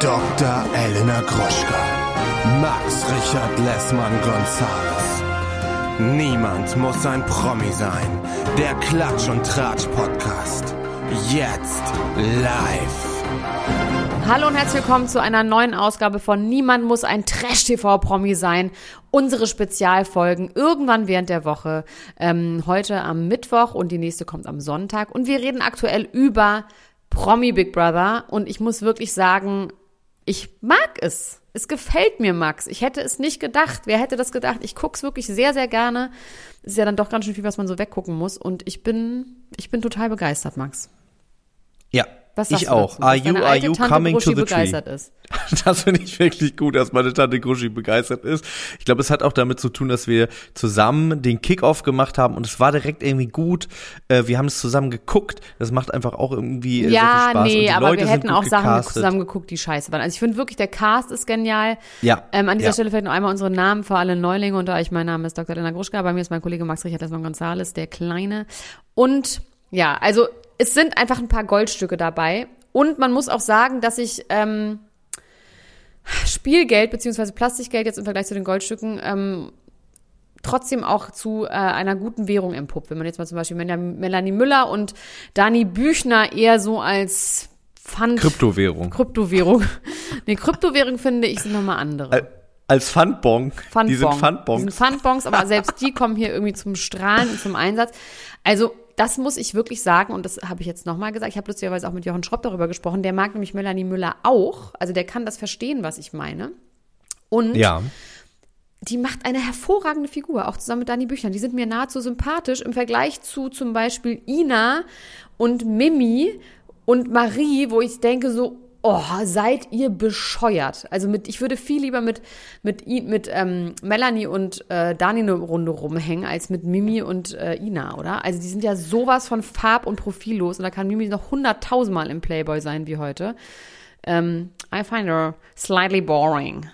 Dr. Elena Groschka. Max Richard Lessmann Gonzales. Niemand muss ein Promi sein. Der Klatsch und Tratsch Podcast. Jetzt live. Hallo und herzlich willkommen zu einer neuen Ausgabe von Niemand muss ein Trash-TV-Promi sein. Unsere Spezialfolgen irgendwann während der Woche. Ähm, heute am Mittwoch und die nächste kommt am Sonntag. Und wir reden aktuell über Promi Big Brother. Und ich muss wirklich sagen, ich mag es. Es gefällt mir, Max. Ich hätte es nicht gedacht. Wer hätte das gedacht? Ich guck's wirklich sehr, sehr gerne. Es ist ja dann doch ganz schön viel, was man so weggucken muss. Und ich bin, ich bin total begeistert, Max. Ja, Was ich auch. Are you, are you Tante coming Bruschi to the tree? begeistert ist? Das finde ich wirklich gut, dass meine Tante Gruschi begeistert ist. Ich glaube, es hat auch damit zu tun, dass wir zusammen den Kickoff gemacht haben und es war direkt irgendwie gut. Äh, wir haben es zusammen geguckt. Das macht einfach auch irgendwie äh, sehr viel Ja, Spaß. und nee, die aber Leute wir hätten auch Sachen gecastet. zusammen geguckt, die scheiße waren. Also ich finde wirklich, der Cast ist genial. Ja. Ähm, an dieser ja. Stelle vielleicht noch einmal unsere Namen für alle Neulinge unter euch. Mein Name ist Dr. Lena Gruschka, bei mir ist mein Kollege Max Richard Lessmann Gonzales, der Kleine. Und ja, also es sind einfach ein paar Goldstücke dabei. Und man muss auch sagen, dass ich ähm, Spielgeld beziehungsweise Plastikgeld jetzt im Vergleich zu den Goldstücken ähm, trotzdem auch zu äh, einer guten Währung empuppt. Wenn man jetzt mal zum Beispiel Mel- Melanie Müller und Dani Büchner eher so als Pfand Kryptowährung. Kryptowährung. nee, Kryptowährung finde ich sind nochmal andere. Äh, Als Pfandbon. Pfandbon. Die sind Die Pfandbons. sind Pfandbons, aber selbst die kommen hier irgendwie zum Strahlen und zum Einsatz. Also, das muss ich wirklich sagen, und das habe ich jetzt nochmal gesagt. Ich habe lustigerweise auch mit Jochen Schropp darüber gesprochen. Der mag nämlich Melanie Müller auch. Also, der kann das verstehen, was ich meine. Und Ja. die macht eine hervorragende Figur, auch zusammen mit Dani Büchner. Die sind mir nahezu sympathisch im Vergleich zu zum Beispiel Ina und Mimi und Marie, wo ich denke so, oh, seid ihr bescheuert. Also mit, ich würde viel lieber mit, mit, mit ähm, Melanie und äh, Dani eine Runde rumhängen, als mit Mimi und äh, Ina, oder? Also die sind ja sowas von farb- und profillos und da kann Mimi noch hunderttausendmal im Playboy sein wie heute. Ähm, I find her slightly boring.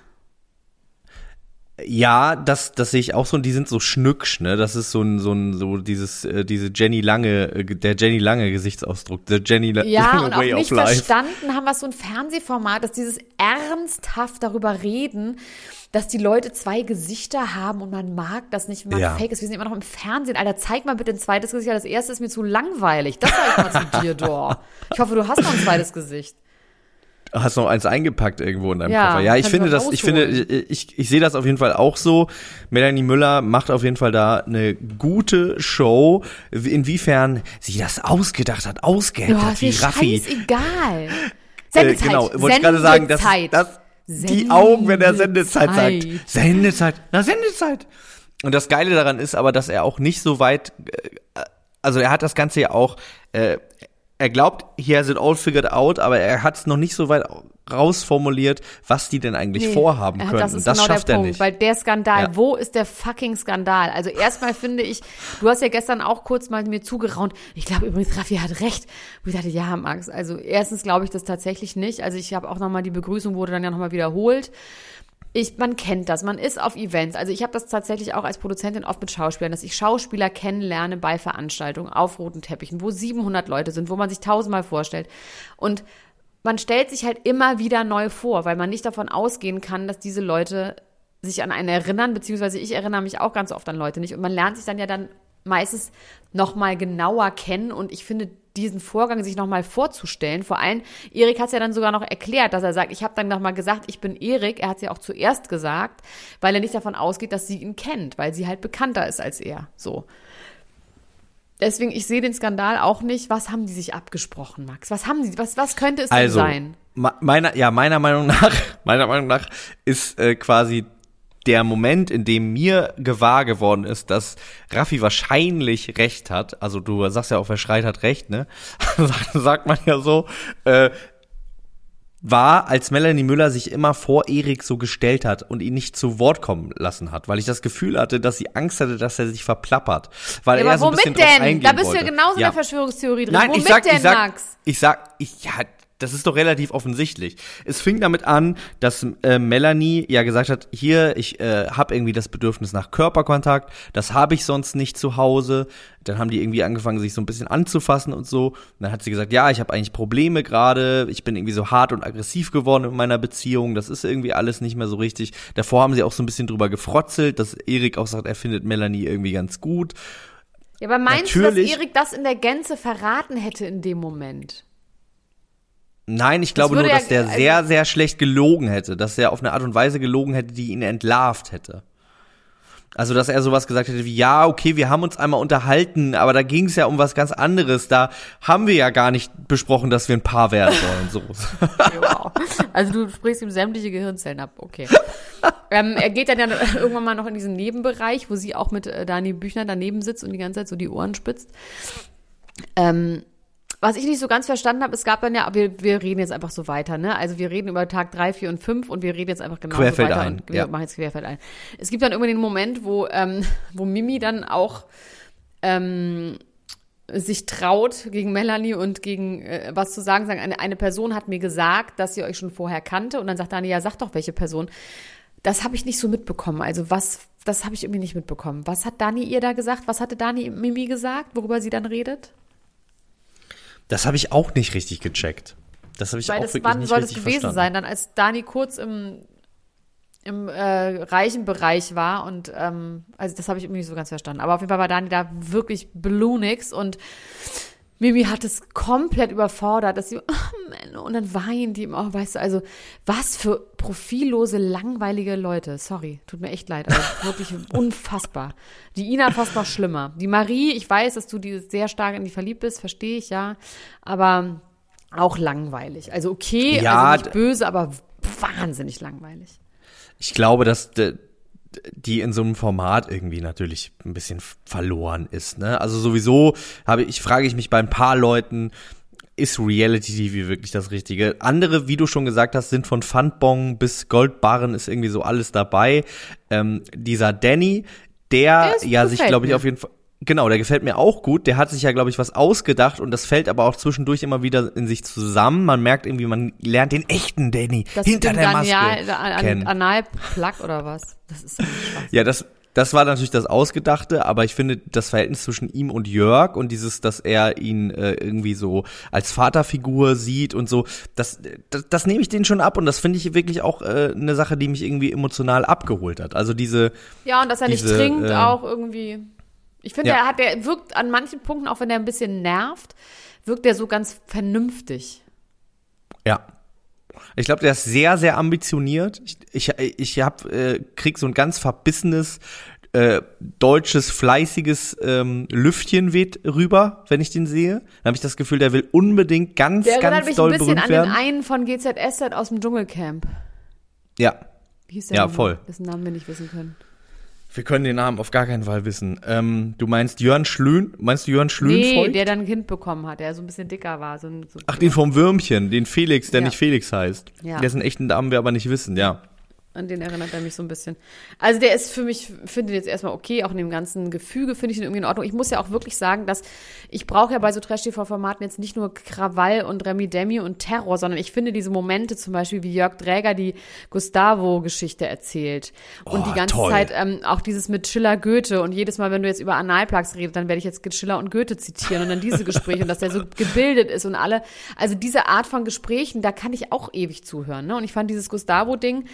Ja, das, das sehe ich auch so und die sind so schnücksch, ne? Das ist so ein, so ein, so dieses, äh, diese Jenny Lange, äh, der Jenny Lange Gesichtsausdruck, der Jenny La Ja, Lange und auch Way nicht of Life. verstanden haben, was so ein Fernsehformat ist, dieses ernsthaft darüber reden, dass die Leute zwei Gesichter haben und man mag das nicht, wenn man Ja. fake ist. Wir sind immer noch im Fernsehen. Alter, zeig mal bitte ein zweites Gesicht. Das erste ist mir zu langweilig. Das sag ich mal zu dir, Dor. Ich hoffe, du hast noch ein zweites Gesicht. Hast noch eins eingepackt irgendwo in deinem Ja, Koffer. Ja, ich finde das, ich finde, ich, ich, sehe das auf jeden Fall auch so. Melanie Müller macht auf jeden Fall da eine gute Show. Inwiefern sie das ausgedacht hat, ausgeheckt Ja, hat, ist wie Raffi. scheißegal. Äh, Sendezeit. genau, wollte ich gerade sagen, dass, dass die Augen, wenn er Sendezeit sagt. Sendezeit. Sendezeit, na Sendezeit. Und das Geile daran ist aber, dass er auch nicht so weit, äh, also er hat das Ganze ja auch, äh, er glaubt, he has it all figured out, aber er hat es noch nicht so weit rausformuliert, was die denn eigentlich Nee, vorhaben er können. Das ist Und das genau schafft der er Punkt, nicht. weil der Skandal, Ja. wo ist der fucking Skandal? Also erstmal finde ich, du hast ja gestern auch kurz mal mir zugeraunt. Ich glaube übrigens, Raffi hat recht. Und ich dachte, ja, Max, also erstens glaube ich das tatsächlich nicht. Also ich habe auch nochmal, die Begrüßung wurde dann ja nochmal wiederholt. Ich, man kennt das, man ist auf Events. Also ich habe das tatsächlich auch als Produzentin oft mit Schauspielern, dass ich Schauspieler kennenlerne bei Veranstaltungen auf roten Teppichen, wo 700 Leute sind, wo man sich tausendmal vorstellt. Und man stellt sich halt immer wieder neu vor, weil man nicht davon ausgehen kann, dass diese Leute sich an einen erinnern, beziehungsweise ich erinnere mich auch ganz oft an Leute nicht. Und man lernt sich dann ja dann meistens noch mal genauer kennen und ich finde diesen Vorgang sich noch mal vorzustellen. Vor allem, Erik hat es ja dann sogar noch erklärt, dass er sagt, ich habe dann noch mal gesagt, ich bin Erik. Er hat es ja auch zuerst gesagt, weil er nicht davon ausgeht, dass sie ihn kennt, weil sie halt bekannter ist als er. So. Deswegen, ich sehe den Skandal auch nicht. Was haben die sich abgesprochen, Max? Was haben sie, was, was könnte es also, denn sein? meiner, ja, meiner Meinung nach, meiner Meinung nach ist äh, quasi der Moment, in dem mir gewahr geworden ist, dass Raffi wahrscheinlich recht hat, also du sagst ja auch, wer schreit, hat recht, ne? sagt, man ja so, äh, war, als Melanie Müller sich immer vor Erik so gestellt hat und ihn nicht zu Wort kommen lassen hat, weil ich das Gefühl hatte, dass sie Angst hatte, dass er sich verplappert. Weil Ja, er aber so ein bisschen womit denn? Da bist du ja genauso Ja. in der Verschwörungstheorie drin. Nein, womit ich sag, denn, ich sag, Max? ich sag, ich, ja, das ist doch relativ offensichtlich. Es fing damit an, dass äh, Melanie ja gesagt hat, hier, ich äh, habe irgendwie das Bedürfnis nach Körperkontakt, das habe ich sonst nicht zu Hause. Dann haben die irgendwie angefangen, sich so ein bisschen anzufassen und so. Und dann hat sie gesagt, ja, ich habe eigentlich Probleme gerade, ich bin irgendwie so hart und aggressiv geworden in meiner Beziehung, das ist irgendwie alles nicht mehr so richtig. Davor haben sie auch so ein bisschen drüber gefrotzelt, dass Erik auch sagt, er findet Melanie irgendwie ganz gut. Ja, aber meinst Natürlich. du, dass Erik das in der Gänze verraten hätte in dem Moment? Nein, ich glaube nur, dass der also- sehr, sehr schlecht gelogen hätte, dass er auf eine Art und Weise gelogen hätte, die ihn entlarvt hätte. Also, dass er sowas gesagt hätte wie, ja, okay, wir haben uns einmal unterhalten, aber da ging es ja um was ganz anderes. Da haben wir ja gar nicht besprochen, dass wir ein Paar werden sollen. So. Wow. Also du sprichst ihm sämtliche Gehirnzellen ab, okay. ähm, er geht dann ja irgendwann mal noch in diesen Nebenbereich, wo sie auch mit äh, Dani Büchner daneben sitzt und die ganze Zeit so die Ohren spitzt. Ähm, was ich nicht so ganz verstanden habe, es gab dann ja, wir, wir reden jetzt einfach so weiter, ne? Also wir reden über Tag drei, vier und fünf und wir reden jetzt einfach genau so Querfeld weiter ein, und wir ja. machen jetzt Querfeld ein. Es gibt dann irgendwann den Moment, wo, ähm, wo Mimi dann auch ähm, sich traut, gegen Melanie und gegen äh, was zu sagen, sagen, eine, eine Person hat mir gesagt, dass sie euch schon vorher kannte und dann sagt Dani, ja, sag doch, welche Person. Das habe ich nicht so mitbekommen. Also was, das habe ich irgendwie nicht mitbekommen. Was hat Dani ihr da gesagt? Was hatte Dani Mimi gesagt, worüber sie dann redet? Das habe ich auch nicht richtig gecheckt. Das habe ich Weil auch das wirklich wann nicht soll das gewesen verstanden. sein? Dann als Dani kurz im im äh, reichen Bereich war und ähm, also das habe ich irgendwie nicht so ganz verstanden. Aber auf jeden Fall war Dani da wirklich blue nix und Mimi hat es komplett überfordert, dass sie oh, Menno, und dann weint die immer, oh, weißt du, also was für profillose, langweilige Leute. Sorry, tut mir echt leid, aber wirklich unfassbar. Die Ina fast noch schlimmer. Die Marie, ich weiß, dass du die sehr stark in die verliebt bist, verstehe ich ja, aber auch langweilig. Also okay, Ja, also nicht böse, aber wahnsinnig langweilig. Ich glaube, dass die in so einem Format irgendwie natürlich ein bisschen verloren ist. Ne? Also sowieso habe ich frage ich mich bei ein paar Leuten, ist Reality TV wirklich das Richtige? Andere, wie du schon gesagt hast, sind von Pfandbon bis Goldbarren ist irgendwie so alles dabei. Ähm, dieser Danny, der, Der ja sich, glaube ich, auf jeden Fall Genau, der gefällt mir auch gut. Der hat sich ja, glaube ich, was ausgedacht und das fällt aber auch zwischendurch immer wieder in sich zusammen. Man merkt irgendwie, man lernt den echten Danny Das hinter der Maske Daniel, an, kennen. an, Analplug oder was? Das ist. Ja, das, das war natürlich das Ausgedachte, aber ich finde das Verhältnis zwischen ihm und Jörg und dieses, dass er ihn äh, irgendwie so als Vaterfigur sieht und so, das, das, das nehme ich denen schon ab und das finde ich wirklich auch äh, eine Sache, die mich irgendwie emotional abgeholt hat. Also diese, Ja, und dass er nicht Diese, trinkt, äh, auch irgendwie. Ich finde, Ja. er hat, der wirkt an manchen Punkten, auch wenn er ein bisschen nervt, wirkt er so ganz vernünftig. ja. Ich glaube, der ist sehr, sehr ambitioniert. Ich, ich, ich hab, äh, krieg so ein ganz verbissenes, äh, deutsches, fleißiges ähm, Lüftchen weht rüber, wenn ich den sehe. Dann habe ich das Gefühl, der will unbedingt ganz, Der ganz mich doll ein bisschen berühmt an werden. den einen von GZSZ aus dem Dschungelcamp. Ja, Wie hieß der Ja, nochmal? voll. Dessen Namen wir nicht wissen können. Wir können den Namen auf gar keinen Fall wissen. Ähm, du meinst Jörn Schlön? Meinst du Jörn Schlönfeucht? Nee, der dann ein Kind bekommen hat, der so ein bisschen dicker war. So, ein- so Ach, den vom Würmchen, den Felix, der Ja. nicht Felix heißt. Ja. Dessen echten Namen wir aber nicht wissen, ja. An den erinnert er mich so ein bisschen. Also der ist für mich, finde ich jetzt erstmal okay, auch in dem ganzen Gefüge finde ich ihn irgendwie in Ordnung. Ich muss ja auch wirklich sagen, dass ich brauche ja bei so Trash-TV-Formaten jetzt nicht nur Krawall und Remi Demi und Terror, sondern ich finde diese Momente zum Beispiel, wie Jörg Dräger die Gustavo-Geschichte erzählt. Und Oh, die ganze toll. Zeit ähm, auch dieses mit Schiller Goethe und jedes Mal, wenn du jetzt über Analplugs redest, dann werde ich jetzt Schiller und Goethe zitieren und dann diese Gespräche und dass der so gebildet ist und alle, also diese Art von Gesprächen, da kann ich auch ewig zuhören. Ne? Und ich fand dieses Gustavo-Ding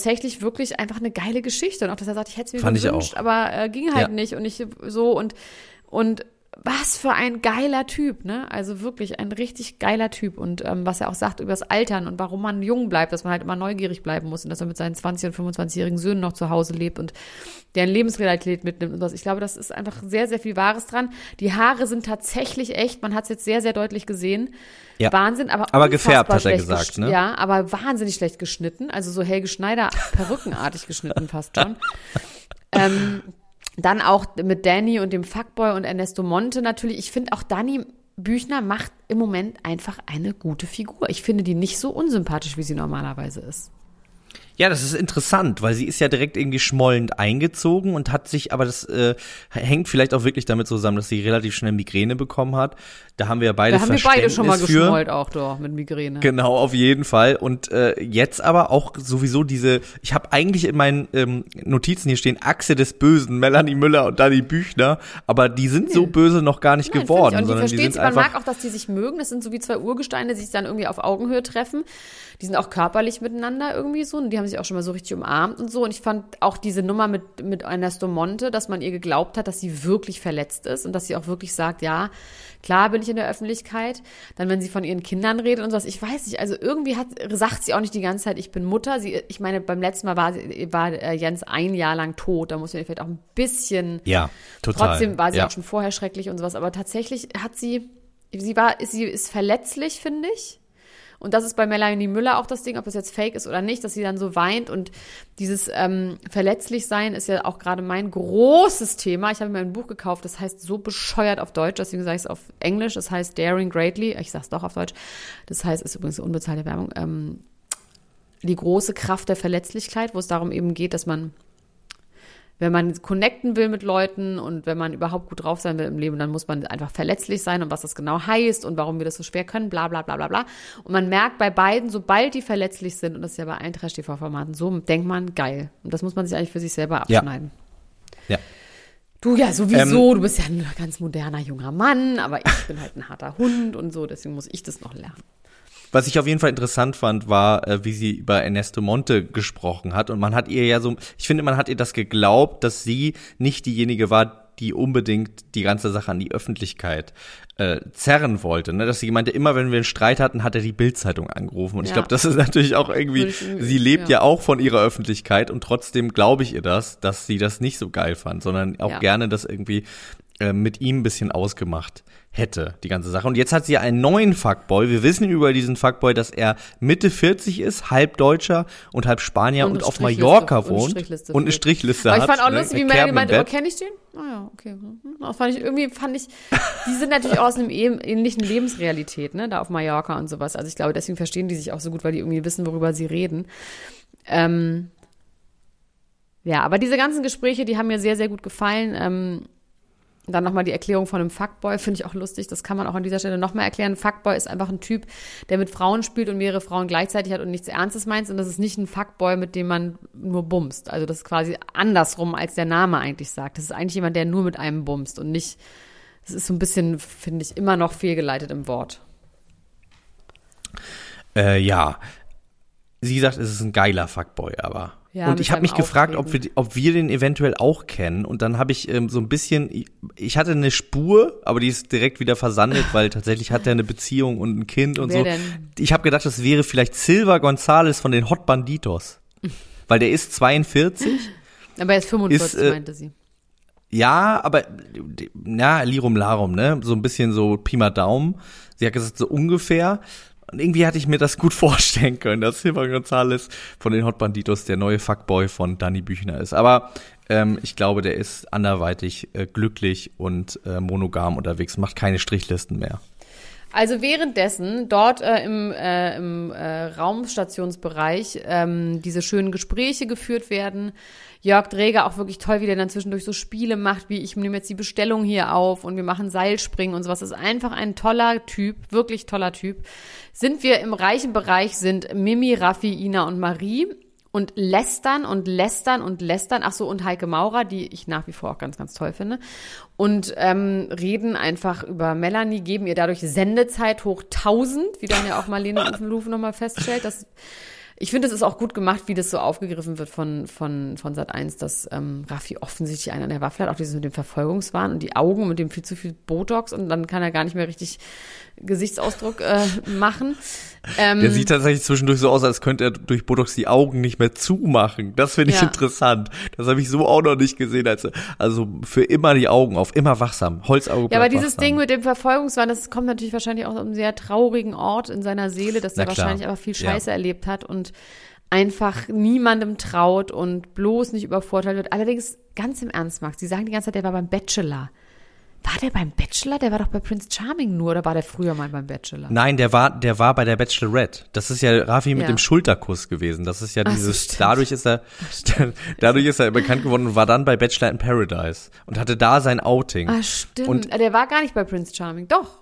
tatsächlich wirklich einfach eine geile Geschichte. Und auch, dass er sagt, ich hätte es mir Fand gewünscht, aber äh, ging halt Ja. nicht. Und ich so und und was für ein geiler Typ, ne? Also wirklich ein richtig geiler Typ. Und ähm, was er auch sagt über das Altern und warum man jung bleibt, dass man halt immer neugierig bleiben muss und dass er mit seinen 20- und 25-jährigen Söhnen noch zu Hause lebt und deren Lebensrealität mitnimmt und was. Ich glaube, das ist einfach sehr, sehr viel Wahres dran. Die Haare sind tatsächlich echt, man hat es jetzt sehr, sehr deutlich gesehen. Ja. Wahnsinn, aber Aber gefärbt, hat er gesagt, ne? Ja, aber wahnsinnig schlecht geschnitten. Also so Helge Schneider perückenartig geschnitten fast schon. Ähm, dann auch mit Danny und dem Fuckboy und Ernesto Monte natürlich. Ich finde auch Danny Büchner macht im Moment einfach eine gute Figur. Ich finde die nicht so unsympathisch, wie sie normalerweise ist. Ja, das ist interessant, weil sie ist ja direkt irgendwie schmollend eingezogen und hat sich, aber das äh, hängt vielleicht auch wirklich damit zusammen, dass sie relativ schnell Migräne bekommen hat. Da haben wir ja beide Da haben wir beide schon mal Verständnis für. geschmollt auch doch mit Migräne. Genau, auf jeden Fall. Und äh, jetzt aber auch sowieso diese, ich habe eigentlich in meinen ähm, Notizen hier stehen, Achse des Bösen, Melanie Müller und Dani Büchner, aber die sind so böse noch gar nicht Nein, geworden, ich auch. sondern Und die die sind Man einfach. mag auch, dass die sich mögen. Das sind so wie zwei Urgesteine, die sich dann irgendwie auf Augenhöhe treffen. Die sind auch körperlich miteinander irgendwie so. Und die haben sich auch schon mal so richtig umarmt und so. Und ich fand auch diese Nummer mit, mit Ernesto Monte, dass man ihr geglaubt hat, dass sie wirklich verletzt ist und dass sie auch wirklich sagt, ja, klar bin ich in der Öffentlichkeit. Dann, wenn sie von ihren Kindern redet und sowas, ich weiß nicht. Also irgendwie hat, sagt sie auch nicht die ganze Zeit, ich bin Mutter. Sie, ich meine, beim letzten Mal war, war äh, Jens ein Jahr lang tot. Da muss man vielleicht auch ein bisschen Ja, total. Trotzdem war sie ja. auch schon vorher schrecklich und sowas, aber tatsächlich hat sie, sie war, sie ist verletzlich, finde ich. Und das ist bei Melanie Müller auch das Ding, ob das jetzt fake ist oder nicht, dass sie dann so weint. Und dieses ähm, Verletzlichsein ist ja auch gerade mein großes Thema. Ich habe mir ein Buch gekauft, das heißt so bescheuert auf Deutsch, deswegen sage ich es auf Englisch. Das heißt Daring Greatly. Ich sage es doch auf Deutsch. Das heißt, ist übrigens unbezahlte Werbung. Ähm, die große Kraft der Verletzlichkeit, wo es darum eben geht, dass man wenn man connecten will mit Leuten und wenn man überhaupt gut drauf sein will im Leben, dann muss man einfach verletzlich sein und was das genau heißt und warum wir das so schwer können, bla bla bla bla bla. Und man merkt bei beiden, sobald die verletzlich sind, und das ist ja bei allen Trash-TV-Formaten so, denkt man, geil. Und das muss man sich eigentlich für sich selber Ja. abschneiden. Ja. Du ja sowieso, Ähm, du bist ja ein ganz moderner junger Mann, aber ich bin halt ein harter Hund und so, deswegen muss ich das noch lernen. Was ich auf jeden Fall interessant fand, war, äh, wie sie über Ernesto Monte gesprochen hat. Und man hat ihr ja so, ich finde, man hat ihr das geglaubt, dass sie nicht diejenige war, die unbedingt die ganze Sache an die Öffentlichkeit äh, zerren wollte. Ne? Dass sie meinte, immer wenn wir einen Streit hatten, hat er die Bildzeitung angerufen. Und ich Ja. glaube, das ist natürlich auch ich irgendwie- sie lebt ja. ja. auch von ihrer Öffentlichkeit und trotzdem glaube ich ihr das, dass sie das nicht so geil fand, sondern auch Ja. gerne das irgendwie äh, mit ihm ein bisschen ausgemacht hätte, die ganze Sache. Und jetzt hat sie einen neuen Fuckboy. Wir wissen über diesen Fuckboy, dass er Mitte 40 ist, halb Deutscher und halb Spanier und, Und auf Mallorca und wohnt Strichliste und eine. Strichliste Aber hat. ich fand auch ne, lustig, wie eine Melanie meinte, oh, kenne ich den? Ah ja, okay. Mhm. Das fand ich, irgendwie fand ich, die sind natürlich auch aus einem ähn- ähnlichen Lebensrealität, ne, da auf Mallorca und sowas. Also ich glaube, deswegen verstehen die sich auch so gut, weil die irgendwie wissen, worüber sie reden. Ähm, ja, aber diese ganzen Gespräche, die haben mir sehr, sehr gut gefallen. Ähm, dann nochmal die Erklärung von einem Fuckboy, finde ich auch lustig. Das kann man auch an dieser Stelle nochmal erklären. Fuckboy ist einfach ein Typ, der mit Frauen spielt und mehrere Frauen gleichzeitig hat und nichts Ernstes meint. Und das ist nicht ein Fuckboy, mit dem man nur bumst. Also das ist quasi andersrum, als der Name eigentlich sagt. Das ist eigentlich jemand, der nur mit einem bumst und nicht. Das ist so ein bisschen, finde ich, immer noch fehlgeleitet im Wort. Äh, ja. Sie sagt, es ist ein geiler Fuckboy, aber. Ja, und ich habe mich gefragt, ob wir, ob wir den eventuell auch kennen. Und dann habe ich ähm, so ein bisschen, ich hatte eine Spur, aber die ist direkt wieder versandet, weil tatsächlich hat er eine Beziehung und ein Kind und Wer so. denn? Ich habe gedacht, das wäre vielleicht Silva Gonzales von den Hot Banditos. weil der ist 42. Aber er ist 45, Ist, äh, meinte sie. Ja, aber na, Lirum Larum, ne? So ein bisschen so Pi mal Daumen. Sie hat gesagt, so ungefähr. Und irgendwie hatte ich mir das gut vorstellen können, dass Silva Gonzales von den Hot Banditos der neue Fuckboy von Danny Büchner ist. Aber ähm, ich glaube, der ist anderweitig äh, glücklich und äh, monogam unterwegs, macht keine Strichlisten mehr. Also währenddessen dort äh, im, äh, im äh, Raumstationsbereich ähm, diese schönen Gespräche geführt werden. Jörg Dräger auch wirklich toll, wie der dann zwischendurch so Spiele macht, wie ich nehme jetzt die Bestellung hier auf und wir machen Seilspringen und sowas. Das ist einfach ein toller Typ, wirklich toller Typ. Sind wir im reichen Bereich, sind Mimi, Raffi, Ina und Marie und lästern und lästern und lästern. Ach so, und Heike Maurer, die ich nach wie vor auch ganz, ganz toll finde. Und ähm, reden einfach über Melanie, geben ihr dadurch Sendezeit hoch 1000, wie dann ja auch Marlene Ofenlufe nochmal feststellt. Das, ich finde, es ist auch gut gemacht, wie das so aufgegriffen wird von, von, von Sat 1, dass ähm, Raffi offensichtlich einen an der Waffe hat, auch dieses mit dem Verfolgungswahn und die Augen mit dem viel zu viel Botox und dann kann er gar nicht mehr richtig Gesichtsausdruck äh, machen. Ähm, Der sieht tatsächlich zwischendurch so aus, als könnte er durch Botox die Augen nicht mehr zumachen. Das finde ich Ja. interessant. Das habe ich so auch noch nicht gesehen. Also, also für immer die Augen auf, immer wachsam. Holzauge Ja, aber dieses wachsam. Ding mit dem Verfolgungswahn, das kommt natürlich wahrscheinlich auch aus einem sehr traurigen Ort in seiner Seele, dass Na er klar. wahrscheinlich aber viel Ja. Scheiße erlebt hat und einfach niemandem traut und bloß nicht übervorteilt wird. Allerdings, ganz im Ernst, Max, die sagen die ganze Zeit, der war beim Bachelor. War der beim Bachelor? Der war doch bei Prince Charming nur oder war der früher mal beim Bachelor? Nein, der war, der war bei der Bachelorette. Das ist ja Rafi mit Ja. dem Schulterkuss gewesen. Das ist ja Ach dieses, stimmt. dadurch ist er, dadurch ist er bekannt geworden und war dann bei Bachelor in Paradise und hatte da sein Outing. Ah, stimmt. Und- der war gar nicht bei Prince Charming. Doch.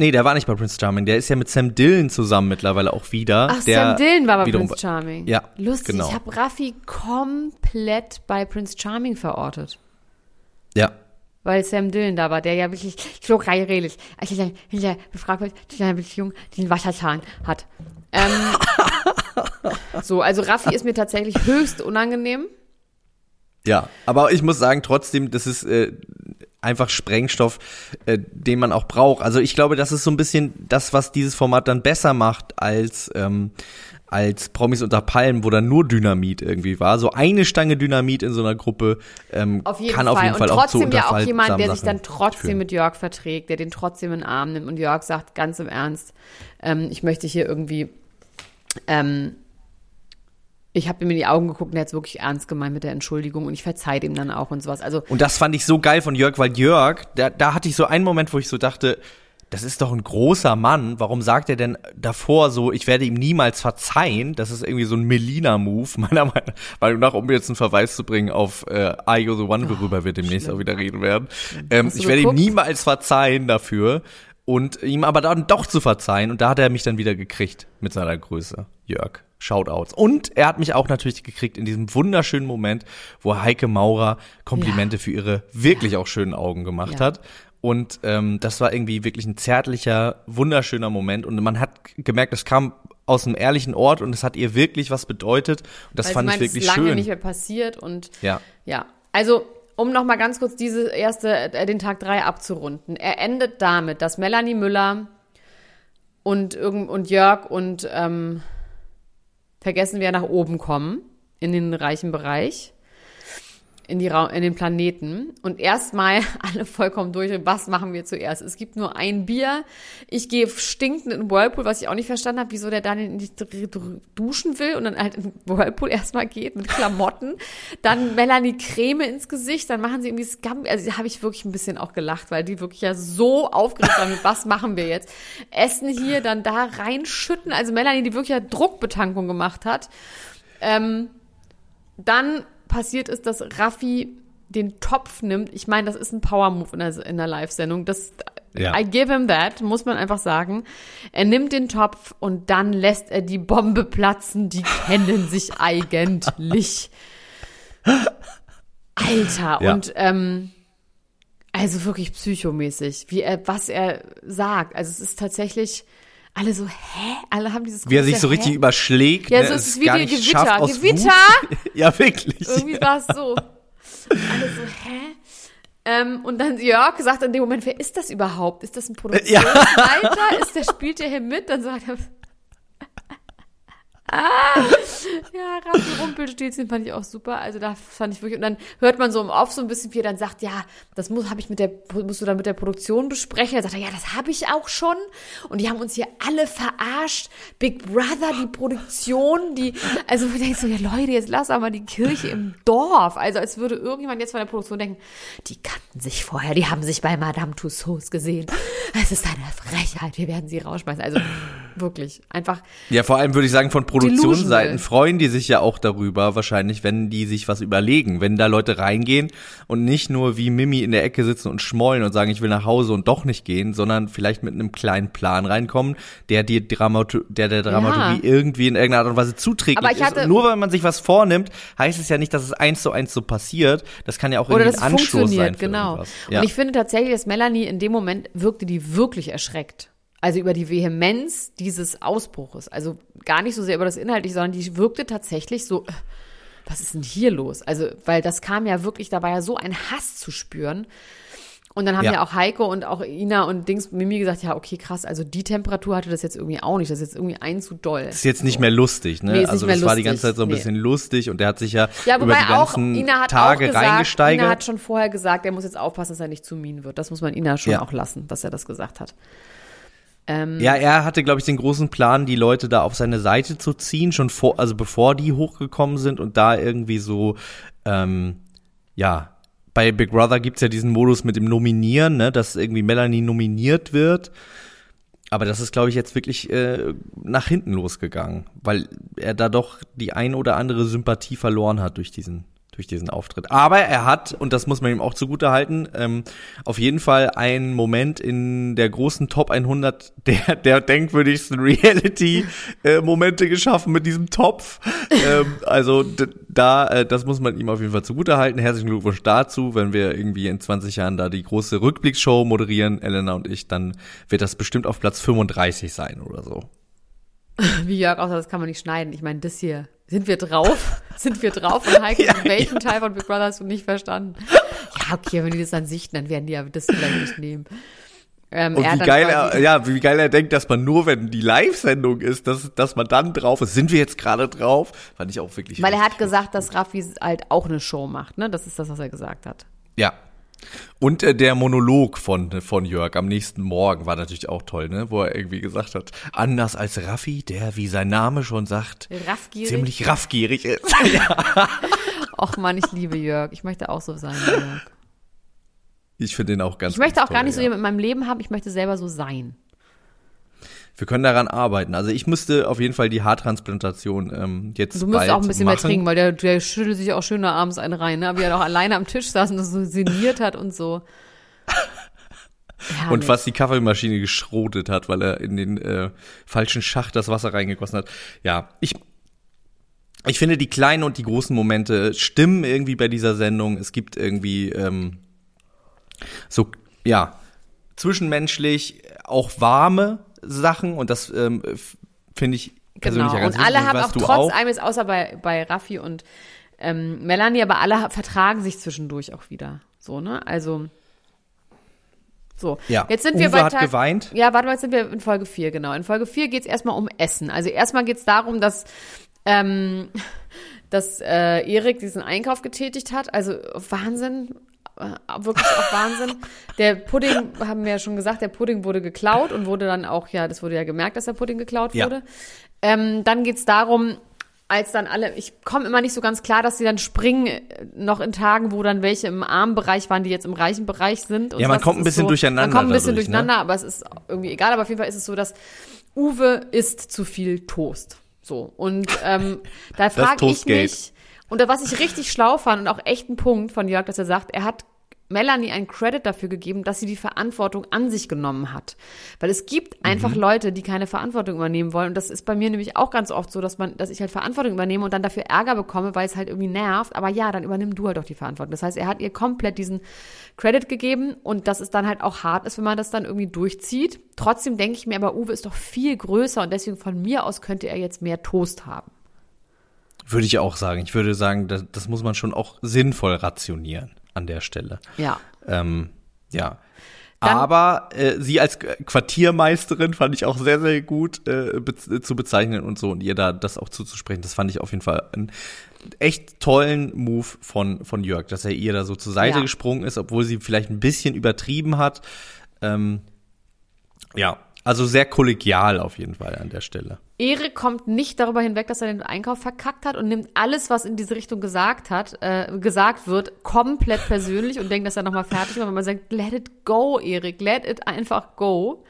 Nee, der war nicht bei Prince Charming. Der ist ja mit Sam Dillon zusammen mittlerweile auch wieder. Ach, der Sam Dillon war bei wiederum- Prince Charming. Ja, Lustig, genau. ich habe Raffi komplett bei Prince Charming verortet. Ja. Weil Sam Dillon da war, der ja wirklich so redlich, also hinter befragt wird, zu einer Beziehung, einen Wasserzahn hat. Ähm, so, also Raffi ist mir tatsächlich höchst unangenehm. Ja, aber ich muss sagen, trotzdem, das ist äh, einfach Sprengstoff, äh, den man auch braucht. Also ich glaube, das ist so ein bisschen das, was dieses Format dann besser macht als ähm, als Promis unter Palmen, wo dann nur Dynamit irgendwie war. So eine Stange Dynamit in so einer Gruppe ähm, Auf jeden kann Fall. auf jeden Fall und auch zu trotzdem ja auch jemand, der sich dann trotzdem führen. mit Jörg verträgt, der den trotzdem in den Arm nimmt. Und Jörg sagt ganz im Ernst, ähm, ich möchte hier irgendwie, ähm, ich habe ihm in die Augen geguckt und er hat es wirklich ernst gemeint mit der Entschuldigung und ich verzeihe ihm dann auch und sowas. Also Und das fand ich so geil von Jörg, weil Jörg, da, da hatte ich so einen Moment, wo ich so dachte, das ist doch ein großer Mann. Warum sagt er denn davor so, ich werde ihm niemals verzeihen? Das ist irgendwie so ein Melina-Move, meiner Meinung nach, um jetzt einen Verweis zu bringen auf äh, Are You the One, worüber wir demnächst auch wieder reden werden. Ähm, ich werde ihm niemals verzeihen dafür. Und ihm aber dann doch zu verzeihen. Und da hat er mich dann wieder gekriegt mit seiner Größe. Jörg. Shoutouts. Und er hat mich auch natürlich gekriegt in diesem wunderschönen Moment, wo Heike Maurer Komplimente für ihre wirklich auch schönen Augen gemacht Ja. hat. Und ähm, das war irgendwie wirklich ein zärtlicher, wunderschöner Moment. Und man hat gemerkt, es kam aus einem ehrlichen Ort und es hat ihr wirklich was bedeutet. Und das weil fand ich meint, es wirklich ist lange schön. nicht mehr passiert und Ja. Ja, also um noch mal ganz kurz diese erste, äh, den Tag drei abzurunden. Er endet damit, dass Melanie Müller und, irgend- und Jörg und ähm, vergessen wir nach oben kommen, in den reichen Bereich, in, die in den Planeten. Und erstmal alle vollkommen durch, was machen wir zuerst? Es gibt nur ein Bier. Ich gehe stinkend in den Whirlpool, was ich auch nicht verstanden habe, wieso der Dr- Dr- duschen will und dann halt in den Whirlpool erstmal geht mit Klamotten. Dann Melanie Creme ins Gesicht, dann machen sie irgendwie Scam. Also da habe ich wirklich ein bisschen auch gelacht, weil die wirklich ja so aufgeregt waren mit, was machen wir jetzt? Essen hier, dann da reinschütten. Also Melanie, die wirklich ja Druckbetankung gemacht hat. Ähm, dann passiert ist, dass Raffi den Topf nimmt. Ich meine, das ist ein Power-Move in der, in der Live-Sendung. Das, Ja. I give him that, muss man einfach sagen. Er nimmt den Topf und dann lässt er die Bombe platzen. Die kennen sich eigentlich. Alter, Ja. und ähm, also wirklich psychomäßig, wie er, was er sagt. Also es ist tatsächlich alle so, hä? Alle haben dieses Wie er große sich so Hä? richtig überschlägt. Ja, ne, so ist es wie die Gewitter. Gewitter? Ja, wirklich. Irgendwie war es so. Alle so, hä? Ähm, und dann Jörg sagt in dem Moment, wer ist das überhaupt? Ist das ein Produktionsleiter? Ist der, spielt der hier mit? Dann sagt er, ah, ja, Raffi Rumpelstilzchen fand ich auch super. Also da fand ich wirklich, und dann hört man so im Off so ein bisschen, wie er dann sagt, ja, das muss, habe ich mit der, musst du dann mit der Produktion besprechen. Dann sagt er, ja, das habe ich auch schon. Und die haben uns hier alle verarscht. Big Brother, die Produktion, die, also ich denke so, ja Leute, jetzt lass aber die Kirche im Dorf. Also als würde irgendjemand jetzt von der Produktion denken, die kannten sich vorher, die haben sich bei Madame Tussauds gesehen. Es ist eine Frechheit, wir werden sie rausschmeißen. Also wirklich, einfach, Ja, vor allem würde ich sagen, von Produktionsseiten. Freuen die sich ja auch darüber, wahrscheinlich, wenn die sich was überlegen. Wenn da Leute reingehen und nicht nur wie Mimi in der Ecke sitzen und schmollen und sagen, ich will nach Hause und doch nicht gehen, sondern vielleicht mit einem kleinen Plan reinkommen, der die Dramatur der, der Dramaturgie irgendwie in irgendeiner Art und Weise zuträglich ist. Und nur weil man sich was vornimmt, heißt es ja nicht, dass es eins zu eins so passiert. Das kann ja auch irgendwie ein Anstoß sein genau. irgendwas. Und Ja. ich finde tatsächlich, dass Melanie in dem Moment wirkte die wirklich erschreckt. Also über die Vehemenz dieses Ausbruches. Also gar nicht so sehr über das Inhaltliche, sondern die wirkte tatsächlich so, äh, was ist denn hier los? Also, weil das kam ja wirklich, da war ja so ein Hass zu spüren. Und dann haben ja. Ja. auch Heiko und auch Ina und Dings Mimi gesagt, ja, okay, krass, also die Temperatur hatte das jetzt irgendwie auch nicht. Das ist jetzt irgendwie ein zu doll. ist jetzt nicht mehr lustig, ne? Nee, also das war die ganze Zeit so ein Nee. bisschen lustig und der hat sich ja, Ja, über die auch, ganzen Ina hat Tage auch gesagt, reingesteigert. Ina hat schon vorher gesagt, er muss jetzt aufpassen, dass er nicht zu mean wird. Das muss man Ina schon Ja. auch lassen, dass er das gesagt hat. Ähm, Ja, er hatte, glaube ich, den großen Plan, die Leute da auf seine Seite zu ziehen, schon vor, also bevor die hochgekommen sind und da irgendwie so, ähm, ja, bei Big Brother gibt's ja diesen Modus mit dem Nominieren, ne, dass irgendwie Melanie nominiert wird. Aber das ist, glaube ich, jetzt wirklich äh, nach hinten losgegangen, weil er da doch die ein oder andere Sympathie verloren hat durch diesen durch diesen Auftritt. Aber er hat, und das muss man ihm auch zugute halten, ähm, auf jeden Fall einen Moment in der großen Top 100 der, der denkwürdigsten Reality-Momente äh, geschaffen mit diesem Topf. ähm, also da, äh, das muss man ihm auf jeden Fall zugute halten. Herzlichen Glückwunsch dazu. Wenn wir irgendwie in 20 Jahren da die große Rückblicksshow moderieren, Elena und ich, dann wird das bestimmt auf Platz 35 sein oder so. Wie Jörg außer das kann man nicht schneiden. Ich meine, das hier sind wir drauf? Sind wir drauf? Und Heike, ja, welchen ja. Teil von Big Brother hast du nicht verstanden? Ja, okay, wenn die das dann sichten, dann werden die ja das vielleicht nicht nehmen. Ähm, und wie geil er, ja, wie geil er denkt, dass man nur, wenn die Live-Sendung ist, dass, dass man dann drauf ist. Sind wir jetzt gerade drauf? Fand ich auch wirklich. Weil er hat gesagt, dass Raffi halt auch eine Show macht, ne? Das ist das, was er gesagt hat. Ja, und äh, der Monolog von, von Jörg am nächsten Morgen war natürlich auch toll, ne? Wo er irgendwie gesagt hat, anders als Raffi, der, wie sein Name schon sagt, raffgierig. ziemlich raffgierig ist. ja. Och man, ich liebe Jörg. Ich möchte auch so sein, Jörg. Ich finde ihn auch ganz Ich möchte auch toll, gar nicht ja. so jemand in meinem Leben haben, ich möchte selber so sein. Wir können daran arbeiten. Also ich müsste auf jeden Fall die Haartransplantation ähm, jetzt Du musst auch ein bisschen machen. mehr trinken, weil der, der schüttelt sich auch schön da abends einen rein, ne? Wie er auch alleine am Tisch saß und das so sinniert hat und so. und was die Kaffeemaschine geschrotet hat, weil er in den äh, falschen Schacht das Wasser reingegossen hat. Ja, ich ich finde die kleinen und die großen Momente stimmen irgendwie bei dieser Sendung. Es gibt irgendwie ähm, so ja zwischenmenschlich auch warme Sachen und das ähm, finde ich persönlich genau. ja ganz Und alle wichtig, haben auch trotz auch. eines, außer bei, bei Raffi und ähm, Melanie, aber alle vertragen sich zwischendurch auch wieder. So, ne? Also. So, Ja. jetzt sind wir Uwe bei hat Tag, geweint. Ja, warte mal, jetzt sind wir in Folge 4, genau. In Folge 4 geht es erstmal um Essen. Also erstmal geht es darum, dass, ähm, dass äh, Erik diesen Einkauf getätigt hat. Also Wahnsinn, wirklich auch Wahnsinn. Der Pudding, haben wir ja schon gesagt, der Pudding wurde geklaut und wurde dann auch, ja, das wurde ja gemerkt, dass der Pudding geklaut Ja. wurde. Ähm, dann geht's darum, als dann alle, ich komme immer nicht so ganz klar, dass sie dann springen, äh, noch in Tagen, wo dann welche im armen Bereich waren, die jetzt im reichen Bereich sind. Und Ja, man was kommt ein bisschen so, durcheinander Man kommt ein bisschen dadurch, ne? durcheinander, aber es ist irgendwie egal. Aber auf jeden Fall ist es so, dass Uwe isst zu viel Toast. So. Und ähm, da frage ich mich, und was ich richtig schlau fand und auch echt ein Punkt von Jörg, dass er sagt, er hat Melanie einen Credit dafür gegeben, dass sie die Verantwortung an sich genommen hat. Weil es gibt einfach Leute, die keine Verantwortung übernehmen wollen. Und das ist bei mir nämlich auch ganz oft so, dass man, dass ich halt Verantwortung übernehme und dann dafür Ärger bekomme, weil es halt irgendwie nervt. Aber ja, dann übernimm du halt doch die Verantwortung. Das heißt, er hat ihr komplett diesen Credit gegeben und dass es dann halt auch hart ist, wenn man das dann irgendwie durchzieht. Trotzdem denke ich mir, aber Uwe ist doch viel größer und deswegen von mir aus könnte er jetzt mehr Toast haben. Würde ich auch sagen. Ich würde sagen, das, das muss man schon auch sinnvoll rationieren an der Stelle. Ja. Ähm, ja. Dann- Aber äh, sie als Quartiermeisterin fand ich auch sehr, sehr gut äh, be zu bezeichnen und so und ihr da das auch zuzusprechen. Das fand ich auf jeden Fall einen echt tollen Move von, von Jörg, dass er ihr da so zur Seite Ja. gesprungen ist, obwohl sie vielleicht ein bisschen übertrieben hat. Ähm, ja, also sehr kollegial auf jeden Fall an der Stelle. Erik kommt nicht darüber hinweg, dass er den Einkauf verkackt hat und nimmt alles, was in diese Richtung gesagt hat, äh, gesagt wird, komplett persönlich und denkt, dass er nochmal fertig war. Wenn man sagt, let it go, Erik, let it einfach go.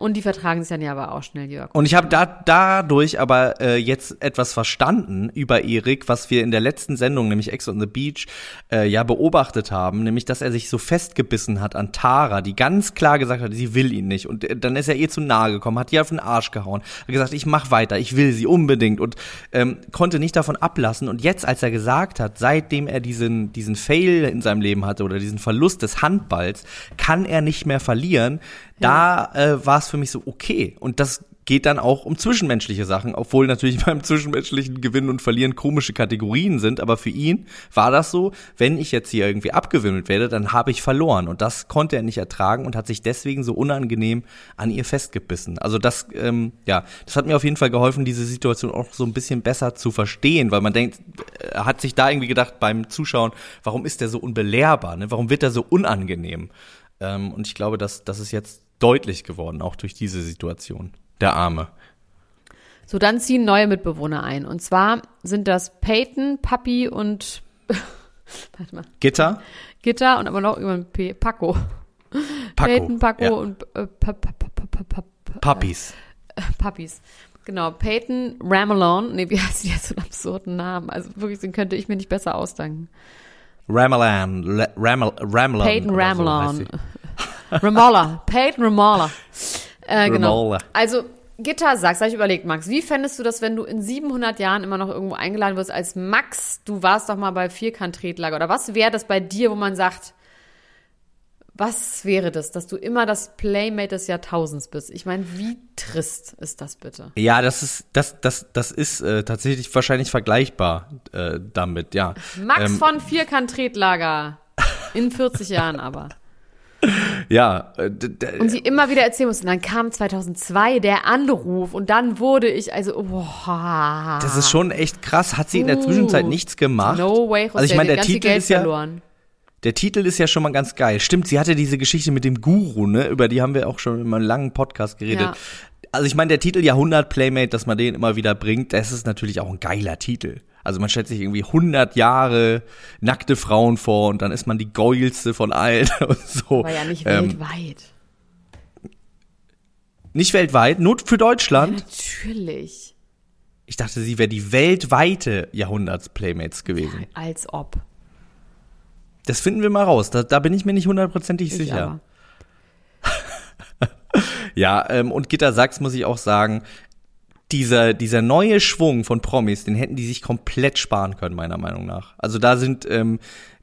Und die vertragen sich dann ja aber auch schnell, Jörg. Und ich habe da, dadurch aber äh, jetzt etwas verstanden über Erik, was wir in der letzten Sendung, nämlich Ex on the Beach, äh, ja beobachtet haben, nämlich dass er sich so festgebissen hat an Tara, die ganz klar gesagt hat, sie will ihn nicht. Und äh, dann ist er ihr zu nahe gekommen, hat ihr auf den Arsch gehauen, hat gesagt, ich mach weiter, ich will sie unbedingt und ähm, konnte nicht davon ablassen. Und jetzt, als er gesagt hat, seitdem er diesen, diesen Fail in seinem Leben hatte oder diesen Verlust des Handballs, kann er nicht mehr verlieren, da äh, war es für mich so okay. Und das geht dann auch um zwischenmenschliche Sachen, obwohl natürlich beim zwischenmenschlichen Gewinnen und Verlieren komische Kategorien sind. Aber für ihn war das so, wenn ich jetzt hier irgendwie abgewimmelt werde, dann habe ich verloren. Und das konnte er nicht ertragen und hat sich deswegen so unangenehm an ihr festgebissen. Also das, ähm, ja, das hat mir auf jeden Fall geholfen, diese Situation auch so ein bisschen besser zu verstehen, weil man denkt, er hat sich da irgendwie gedacht beim Zuschauen, warum ist der so unbelehrbar? Ne? Warum wird er so unangenehm? Ähm, und ich glaube, dass das ist jetzt deutlich geworden, auch durch diese Situation. Der Arme. So, dann ziehen neue Mitbewohner ein. Und zwar sind das Peyton, Papi und Warte mal. Gitter? Gitter und aber noch irgendwann P. Paco. Paco. Peyton, Paco ja. und äh, pa, pa, pa, pa, pa, pa, pa, Puppies. Puppies. Genau, Peyton Ramelon. Nee, wie heißt die jetzt so einen absurden Namen? Also wirklich, den könnte ich mir nicht besser ausdenken. Ramelan. Le- Ramel, Ramelon. Peyton oder so Ramolla. Peyton Ramolla. Äh, genau. Ramolla. Also, Gittersachs, hab ich überlegt, Max, wie fändest du das, wenn du in 700 Jahren immer noch irgendwo eingeladen wirst als Max, du warst doch mal bei Vierkant-Tretlager oder was wäre das bei dir, wo man sagt, was wäre das, dass du immer das Playmate des Jahrtausends bist? Ich meine, wie trist ist das bitte? Ja, das ist, das, das, das ist äh, tatsächlich wahrscheinlich vergleichbar äh, damit, ja. Max Ähm, von Vierkant-Tretlager. In 40 Jahren aber. Ja, äh, Und sie immer wieder erzählen mussten. Dann kam 2002 der Anruf und dann wurde ich, also, boah. das ist schon echt krass. Hat sie in der Zwischenzeit Uh, nichts gemacht? No way, Jose, also ich meine, der viel Titel Geld ist ja, verloren. der Titel ist ja schon mal ganz geil. Stimmt, sie hatte diese Geschichte mit dem Guru, ne? Über die haben wir auch schon in einem langen Podcast geredet. Ja. Also ich meine, der Titel Jahrhundert Playmate, dass man den immer wieder bringt, das ist natürlich auch ein geiler Titel. Also man stellt sich irgendwie 100 Jahre nackte Frauen vor und dann ist man die geilste von allen und so. War ja nicht Ähm, weltweit. nicht weltweit, nur für Deutschland. Natürlich. Ich dachte, sie wäre die weltweite Jahrhunderts-Playmates gewesen. Als ob. Das finden wir mal raus. Da, da bin ich mir nicht hundertprozentig Ich sicher. Ja, ähm, und Gitter Sachs muss ich auch sagen, dieser, dieser neue Schwung von Promis, den hätten die sich komplett sparen können, meiner Meinung nach. Also da sind, ähm,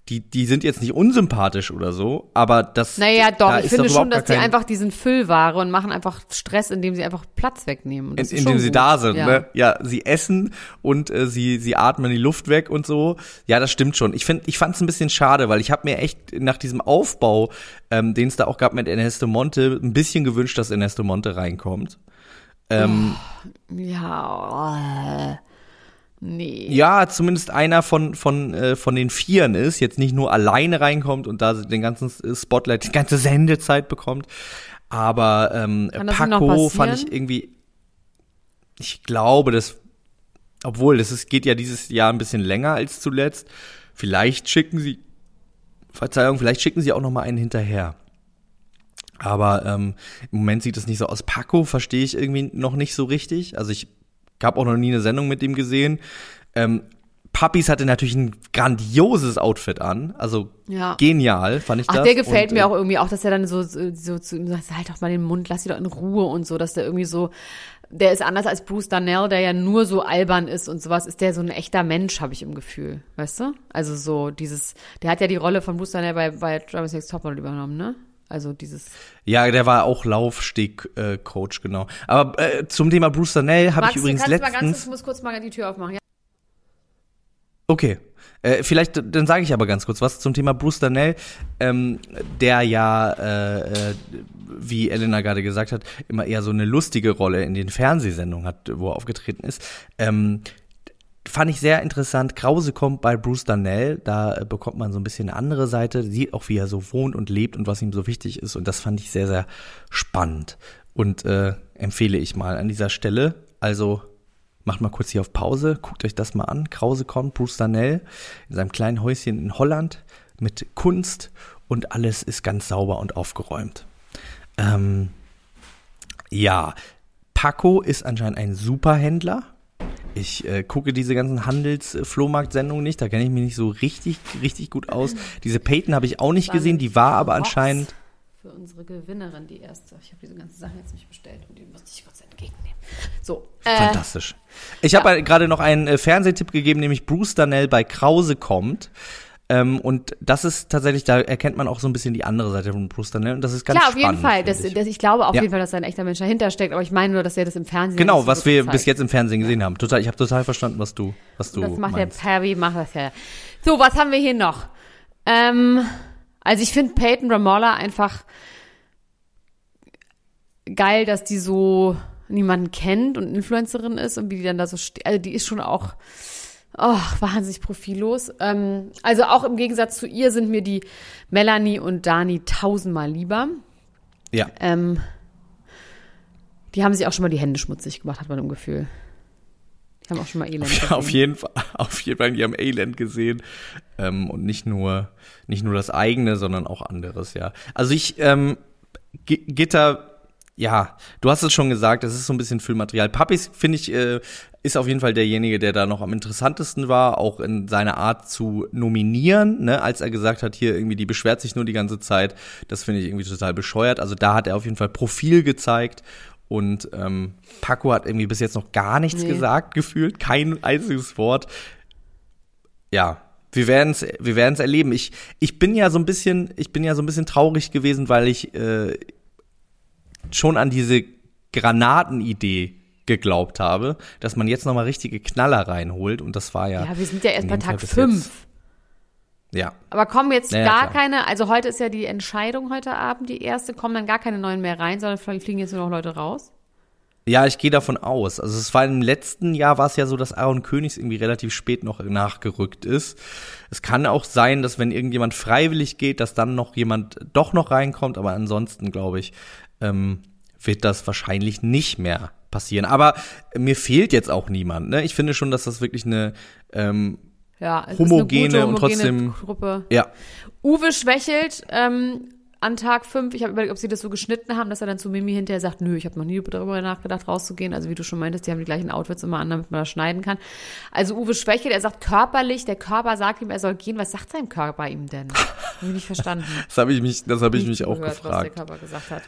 die, die sind jetzt nicht unsympathisch oder so, aber das. Naja, doch, da ich finde schon, dass die einfach diesen Füllware und machen einfach Stress, indem sie einfach Platz wegnehmen. In, indem sie gut. da sind, ja. ne? Ja, sie essen und äh, sie sie atmen die Luft weg und so. Ja, das stimmt schon. Ich finde, ich fand es ein bisschen schade, weil ich habe mir echt nach diesem Aufbau, ähm, den es da auch gab mit Ernesto Monte, ein bisschen gewünscht, dass Ernesto Monte reinkommt. Ähm, Ja, äh, nee. ja, zumindest einer von von äh, von den Vieren ist, jetzt nicht nur alleine reinkommt und da den ganzen Spotlight, die ganze Sendezeit bekommt. Aber ähm, Paco fand ich irgendwie, ich glaube, das, obwohl das ist, geht ja dieses Jahr ein bisschen länger als zuletzt. Vielleicht schicken sie, Verzeihung, vielleicht schicken sie auch noch mal einen hinterher. Aber ähm, im Moment sieht es nicht so aus. Paco verstehe ich irgendwie noch nicht so richtig. Also ich habe auch noch nie eine Sendung mit ihm gesehen. Ähm, Puppies hatte natürlich ein grandioses Outfit an. Also Ja. genial, fand ich Ach, das. der gefällt Und, mir äh, auch irgendwie auch, dass er dann so, so, so zu ihm sagt, halt doch mal den Mund, lass sie doch in Ruhe und so, dass der irgendwie so, der ist anders als Bruce Darnell, der ja nur so albern ist und sowas, ist der so ein echter Mensch, habe ich im Gefühl, weißt du? Also so dieses, der hat ja die Rolle von Bruce Darnell bei, bei Travis Next Topmodel übernommen, ne? Also dieses. Ja, der war auch Laufsteg-Coach, genau. Aber äh, zum Thema Bruce Darnell habe ich übrigens kannst du mal ganz, letztens. ich muss kurz mal die Tür aufmachen, ja? Okay. Äh, vielleicht, dann sage ich aber ganz kurz was zum Thema Bruce Darnell, ähm, der ja, äh, äh, wie Elena gerade gesagt hat, immer eher so eine lustige Rolle in den Fernsehsendungen hat, wo er aufgetreten ist. Ähm, fand ich sehr interessant. Krause kommt bei Bruce Darnell, da äh, bekommt man so ein bisschen eine andere Seite, sieht auch, wie er so wohnt und lebt und was ihm so wichtig ist. Und das fand ich sehr, sehr spannend. Und äh, empfehle ich mal an dieser Stelle. Also macht mal kurz hier auf Pause, guckt euch das mal an. Krause kommt, Bruce Darnell in seinem kleinen Häuschen in Holland mit Kunst und alles ist ganz sauber und aufgeräumt. Ähm, ja, Paco ist anscheinend ein Superhändler. Ich äh, gucke diese ganzen Handels-Flohmarkt-Sendungen nicht, da kenne ich mich nicht so richtig, richtig gut aus. Diese Peyton habe ich auch nicht gesehen, die war aber anscheinend. Für unsere Gewinnerin, die erste. Ich habe diese ganzen Sachen jetzt nicht bestellt und die musste ich kurz entgegennehmen. So, äh, Fantastisch. Ich habe gerade noch einen äh, Fernsehtipp gegeben, nämlich Bruce Darnell bei Krause kommt. Ähm, und das ist tatsächlich, da erkennt man auch so ein bisschen die andere Seite von Bruce Darnell. Und das ist ganz Klar, auf spannend. jeden Fall. Das, ich. das, ich glaube auf Ja. jeden Fall, dass da ein echter Mensch dahinter steckt, aber ich meine nur, dass er das im Fernsehen genau, nicht so was wir gezeigt. bis jetzt im Fernsehen gesehen haben. Total, ich habe total verstanden, was du, was du Das macht meinst. der Perry, macht das ja. So, was haben wir hier noch? Ähm, also ich finde Peyton Ramolla einfach geil, dass die so niemanden kennt und Influencerin ist und wie die dann da so steht. Also die ist schon auch oh, wahnsinnig profillos. Ähm, also auch im Gegensatz zu ihr sind mir die Melanie und Dani tausendmal lieber. ja. Ähm, die haben sich auch schon mal die Hände schmutzig gemacht, hat man im Gefühl. Die haben auch schon mal Elend gesehen. Auf jeden Fall, auf jeden Fall, die haben Elend gesehen. Ähm, und nicht nur, nicht nur das eigene, sondern auch anderes, ja. Also ich, ähm, Gitter, ja, du hast es schon gesagt, das ist so ein bisschen Füllmaterial. Papis, finde ich, äh, ist auf jeden Fall derjenige, der da noch am interessantesten war, auch in seiner Art zu nominieren, ne, als er gesagt hat, hier irgendwie, die beschwert sich nur die ganze Zeit. Das finde ich irgendwie total bescheuert. Also da hat er auf jeden Fall Profil gezeigt und ähm, Paco hat irgendwie bis jetzt noch gar nichts Nee. gesagt, gefühlt. Kein einziges Wort. Ja, wir werden es wir werden's erleben. Ich, ich bin ja so ein bisschen, ich bin ja so ein bisschen traurig gewesen, weil ich äh, schon an diese Granatenidee geglaubt habe, dass man jetzt nochmal richtige Knaller reinholt und das war ja. Ja, wir sind ja erst bei Tag bis 5. jetzt- Ja. Aber kommen jetzt Ja, ja, gar klar. keine, also heute ist ja die Entscheidung heute Abend, die erste, kommen dann gar keine neuen mehr rein, sondern fliegen jetzt nur noch Leute raus. Ja, ich gehe davon aus. Also es war im letzten Jahr war es ja so, dass Aaron Königs irgendwie relativ spät noch nachgerückt ist. Es kann auch sein, dass wenn irgendjemand freiwillig geht, dass dann noch jemand doch noch reinkommt, aber ansonsten glaube ich, ähm, wird das wahrscheinlich nicht mehr passieren. Aber mir fehlt jetzt auch niemand. Ne? Ich finde schon, dass das wirklich eine ähm, Ja, Homogene und gute, homogene trotzdem- Gruppe. ja Uwe schwächelt ähm, an Tag 5. Ich habe überlegt, ob sie das so geschnitten haben, dass er dann zu Mimi hinterher sagt, nö, ich habe noch nie darüber nachgedacht, rauszugehen. Also wie du schon meintest, die haben die gleichen Outfits immer an, damit man das schneiden kann. Also Uwe schwächelt, er sagt körperlich, der Körper sagt ihm, er soll gehen. Was sagt sein Körper ihm denn? Hab ich nicht verstanden. das habe ich mich, das habe ich mich auch zugehört, Was der gefragt. Körper gesagt hat.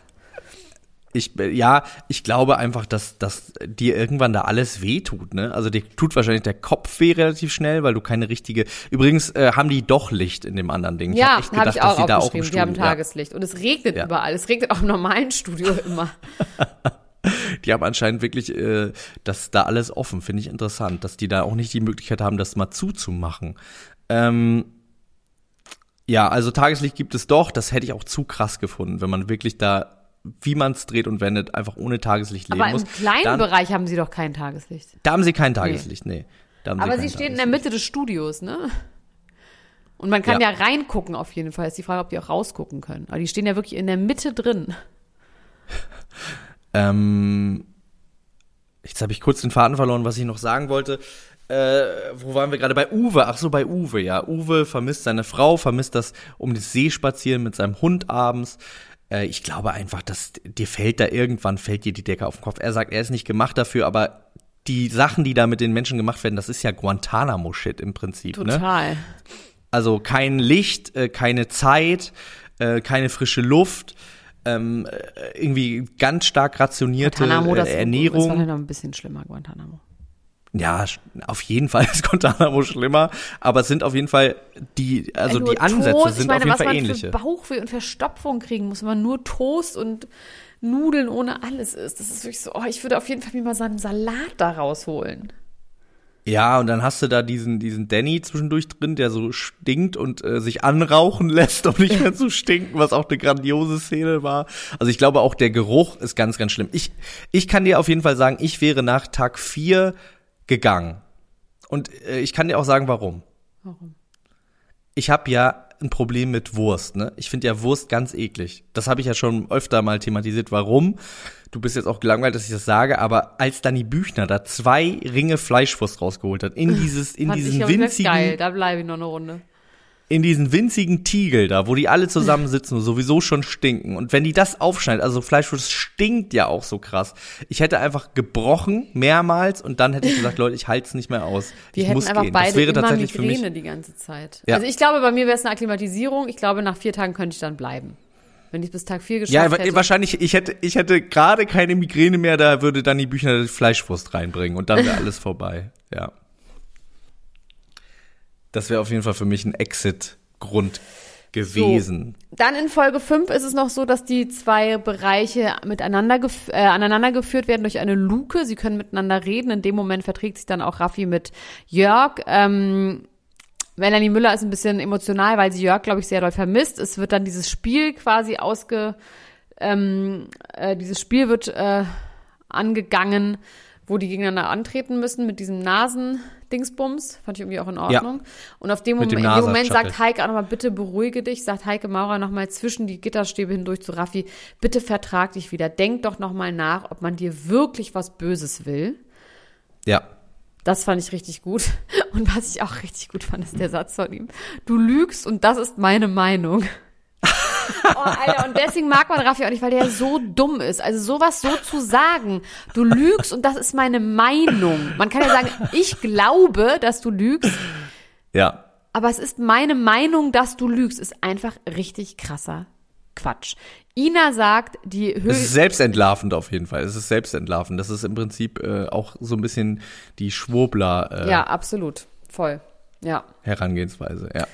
Ich, ja, ich glaube einfach, dass, dass dir irgendwann da alles wehtut, ne? Also dir tut wahrscheinlich der Kopf weh relativ schnell, weil du keine richtige. Übrigens äh, haben die doch Licht in dem anderen Ding. Ja, hab echt habe gedacht, ich auch dass die da auch im aufgeschrieben. Die haben Studio- ja. Tageslicht. Und es regnet Ja. überall. Es regnet auch im normalen Studio immer. Die haben anscheinend wirklich äh, das da alles offen, finde ich interessant, dass die da auch nicht die Möglichkeit haben, das mal zuzumachen. Ähm, ja, also Tageslicht gibt es doch, das hätte ich auch zu krass gefunden, wenn man wirklich da, wie man es dreht und wendet, einfach ohne Tageslicht leben Aber muss. im kleinen Dann, Bereich haben sie doch kein Tageslicht. Da haben sie kein Tageslicht, nee. Haben Aber kein sie stehen in der. Mitte des Studios, ne? Und man kann ja. Ja. reingucken auf jeden Fall. Ist die Frage, ob die auch rausgucken können. Aber die stehen ja wirklich in der Mitte drin. Ähm, jetzt habe ich kurz den Faden verloren, was ich noch sagen wollte. Äh, wo waren wir gerade? Bei Uwe. Ach so, bei Uwe, ja. Uwe vermisst seine Frau, vermisst das um das See spazieren mit seinem Hund abends. Äh, ich glaube einfach, dass dir fällt da irgendwann, fällt dir die Decke auf den Kopf. Er sagt, er ist nicht gemacht dafür, aber die Sachen, die da mit den Menschen gemacht werden, das ist ja Guantanamo-Shit im Prinzip, ne? Total. Also kein Licht, äh, keine Zeit, äh, keine frische Luft, ähm, äh, irgendwie ganz stark rationierte Guantanamo, das äh, ist Ernährung. wahrscheinlich noch ein bisschen schlimmer, Guantanamo. Ja, auf jeden Fall ist Guantanamo schlimmer, aber es sind auf jeden Fall die, also Nur die Ansätze Toast, sind meine, auf jeden was Fall man ähnliche. für Bauchweh und Verstopfung kriegen muss, wenn man nur Toast und Nudeln ohne alles isst. Das ist wirklich so, oh, ich würde auf jeden Fall mir mal so einen Salat da rausholen. Ja, und dann hast du da diesen, diesen Danny zwischendurch drin, der so stinkt und äh, sich anrauchen lässt, um nicht mehr zu stinken, was auch eine grandiose Szene war. Also ich glaube auch der Geruch ist ganz, ganz schlimm. Ich, ich kann dir auf jeden Fall sagen, ich wäre nach Tag vier gegangen. Und äh, ich kann dir auch sagen, warum. Warum? Ich habe ja ein Problem mit Wurst, ne? Ich finde ja Wurst ganz eklig. Das habe ich ja schon öfter mal thematisiert. Warum? Du bist jetzt auch gelangweilt, dass ich das sage, aber als Danny Büchner da zwei Ringe Fleischwurst rausgeholt hat, in dieses, in Fand ich diesen geil, winzigen, da bleibe ich noch eine Runde. In diesen winzigen Tiegel da, wo die alle zusammensitzen und sowieso schon stinken. Und wenn die das aufschneidet, also Fleischwurst stinkt ja auch so krass. Ich hätte einfach gebrochen, mehrmals, und dann hätte ich gesagt, Leute, ich halte es nicht mehr aus. Wir ich hätten muss einfach gehen. beide das wäre immer tatsächlich für Migräne mich. die ganze Zeit. Ja. Also ich glaube, bei mir wäre es eine Akklimatisierung. Ich glaube, nach vier Tagen könnte ich dann bleiben. Wenn ich bis Tag vier geschafft Ja, hätte. wahrscheinlich, ich hätte, ich hätte gerade keine Migräne mehr, da würde dann die Büchner die Fleischwurst reinbringen und dann wäre alles vorbei. Ja. Das wäre auf jeden Fall für mich ein Exit-Grund gewesen. Dann in Folge 5 ist es noch so, dass die zwei Bereiche miteinander gef äh, aneinander geführt werden durch eine Luke. Sie können miteinander reden. In dem Moment verträgt sich dann auch Raffi mit Jörg. Ähm, Melanie Müller ist ein bisschen emotional, weil sie Jörg, glaube ich, sehr doll vermisst. Es wird dann dieses Spiel quasi ausge, ähm, äh, dieses Spiel wird äh, angegangen, wo die gegeneinander antreten müssen mit diesem Nasendingsbums. Fand ich irgendwie auch in Ordnung. Und auf dem Moment, dem in dem Moment sagt Heike auch nochmal, bitte beruhige dich, sagt Heike Maurer nochmal zwischen die Gitterstäbe hindurch zu Raffi, bitte vertrag dich wieder. Denk doch nochmal nach, ob man dir wirklich was Böses will. Ja. Das fand ich richtig gut. Und was ich auch richtig gut fand, ist der Satz von ihm. Du lügst und das ist meine Meinung. Oh, Alter, und deswegen mag man Raffi auch nicht, weil der so dumm ist. Also sowas so zu sagen, du lügst und das ist meine Meinung. Man kann ja sagen, ich glaube, dass du lügst, Ja. aber es ist meine Meinung, dass du lügst, ist einfach richtig krasser Quatsch. Ina sagt, die Es ist selbstentlarvend auf jeden Fall. Es ist selbstentlarvend. Das ist im Prinzip äh, auch so ein bisschen die Schwurbler äh, Ja, absolut. Voll. Ja. Herangehensweise. Ja.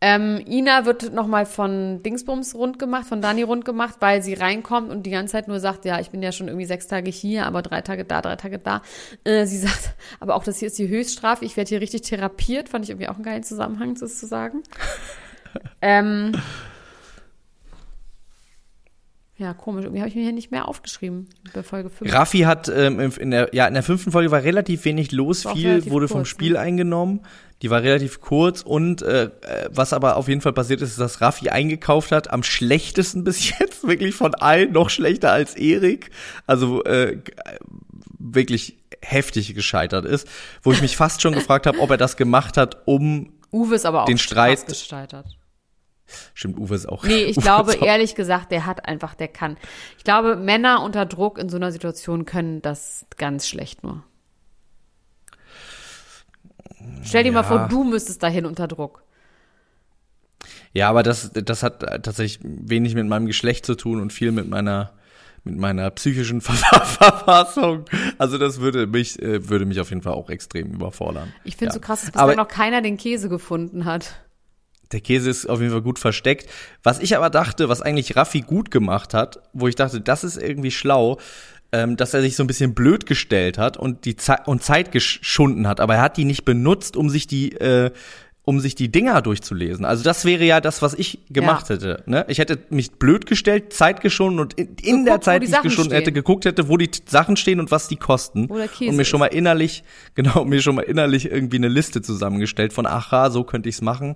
Ähm, Ina wird nochmal von Dingsbums rund gemacht, von Dani rund gemacht, weil sie reinkommt und die ganze Zeit nur sagt, ja, ich bin ja schon irgendwie sechs Tage hier, aber drei Tage da, drei Tage da. Äh, sie sagt, aber auch das hier ist die Höchststrafe, ich werde hier richtig therapiert, fand ich irgendwie auch einen geilen Zusammenhang, das zu sagen. ähm, ja, komisch, irgendwie habe ich mir hier nicht mehr aufgeschrieben bei Folge 5. Raffi hat ähm, in der ja in der fünften Folge war relativ wenig los, viel wurde vom kurz, Spiel ne? eingenommen. Die war relativ kurz und äh, was aber auf jeden Fall passiert ist, ist, dass Raffi eingekauft hat, am schlechtesten bis jetzt, wirklich von allen, noch schlechter als Erik. Also äh, wirklich heftig gescheitert ist, wo ich mich fast schon gefragt habe, ob er das gemacht hat, um Uwe ist aber auch den Streit- gescheitert. Stimmt Uwe ist auch. Nee, ich Uwe glaube ehrlich gesagt, der hat einfach, der kann. Ich glaube, Männer unter Druck in so einer Situation können das ganz schlecht nur. Stell dir mal Ja. vor, du müsstest dahin unter Druck. Ja, aber das, das hat tatsächlich wenig mit meinem Geschlecht zu tun und viel mit meiner, mit meiner psychischen Ver Verfassung. Also das würde mich, äh, würde mich auf jeden Fall auch extrem überfordern. Ich finde ja. so krass, dass bislang noch keiner den Käse gefunden hat. Der Käse ist auf jeden Fall gut versteckt. Was ich aber dachte, was eigentlich Raffi gut gemacht hat, wo ich dachte, das ist irgendwie schlau, ähm, dass er sich so ein bisschen blöd gestellt hat und die Zeit und Zeit geschunden hat, aber er hat die nicht benutzt, um sich die äh, um sich die Dinger durchzulesen. Also das wäre ja das, was ich gemacht Ja. hätte. Ne? Ich hätte mich blöd gestellt, Zeit geschunden und in, in der Zeit, die die ich geschunden hätte, geguckt hätte, wo die Sachen stehen und was die kosten. Und mir schon ist. mal innerlich, genau, mir schon mal innerlich irgendwie eine Liste zusammengestellt von, aha, so könnte ich's machen.